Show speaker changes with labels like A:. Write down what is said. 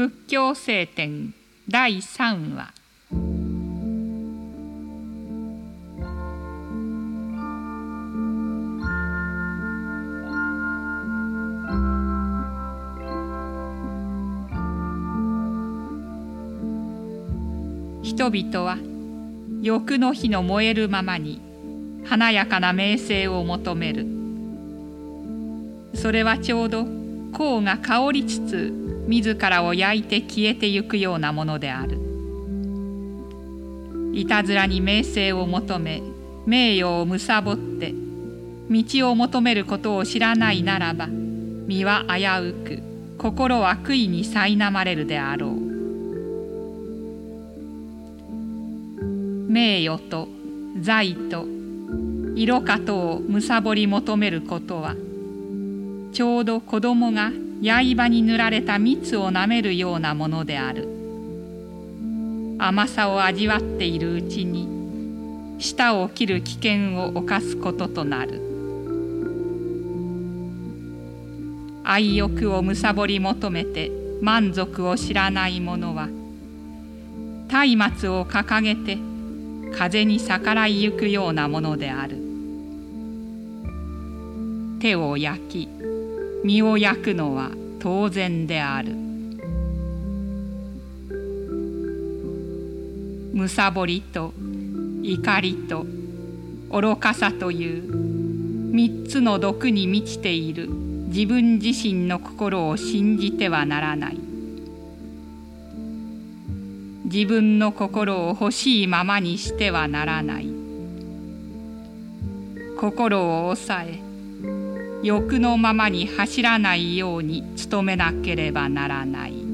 A: 仏教聖典第3話。人々は欲の火の燃えるままに華やかな名声を求める。それはちょうど香が香りつつ自らを焼いて消えてゆくようなものである。いたずらに名声を求め名誉を貪って道を求めることを知らないならば身は危うく心は悔いに苛まれるであろう。名誉と財と色かとを貪り求めることはちょうど子供が刃に塗られた蜜をなめるようなものである。甘さを味わっているうちに舌を切る危険を冒すこととなる。愛欲を貪り求めて満足を知らない者は松明を掲げて風に逆らいゆくようなものである。手を焼き身を焼くのは当然である。むさぼりと怒りと愚かさという三つの毒に満ちている自分自身の心を信じてはならない。自分の心を欲しいままにしてはならない。心を抑え欲のままに走らないように努めなければならない。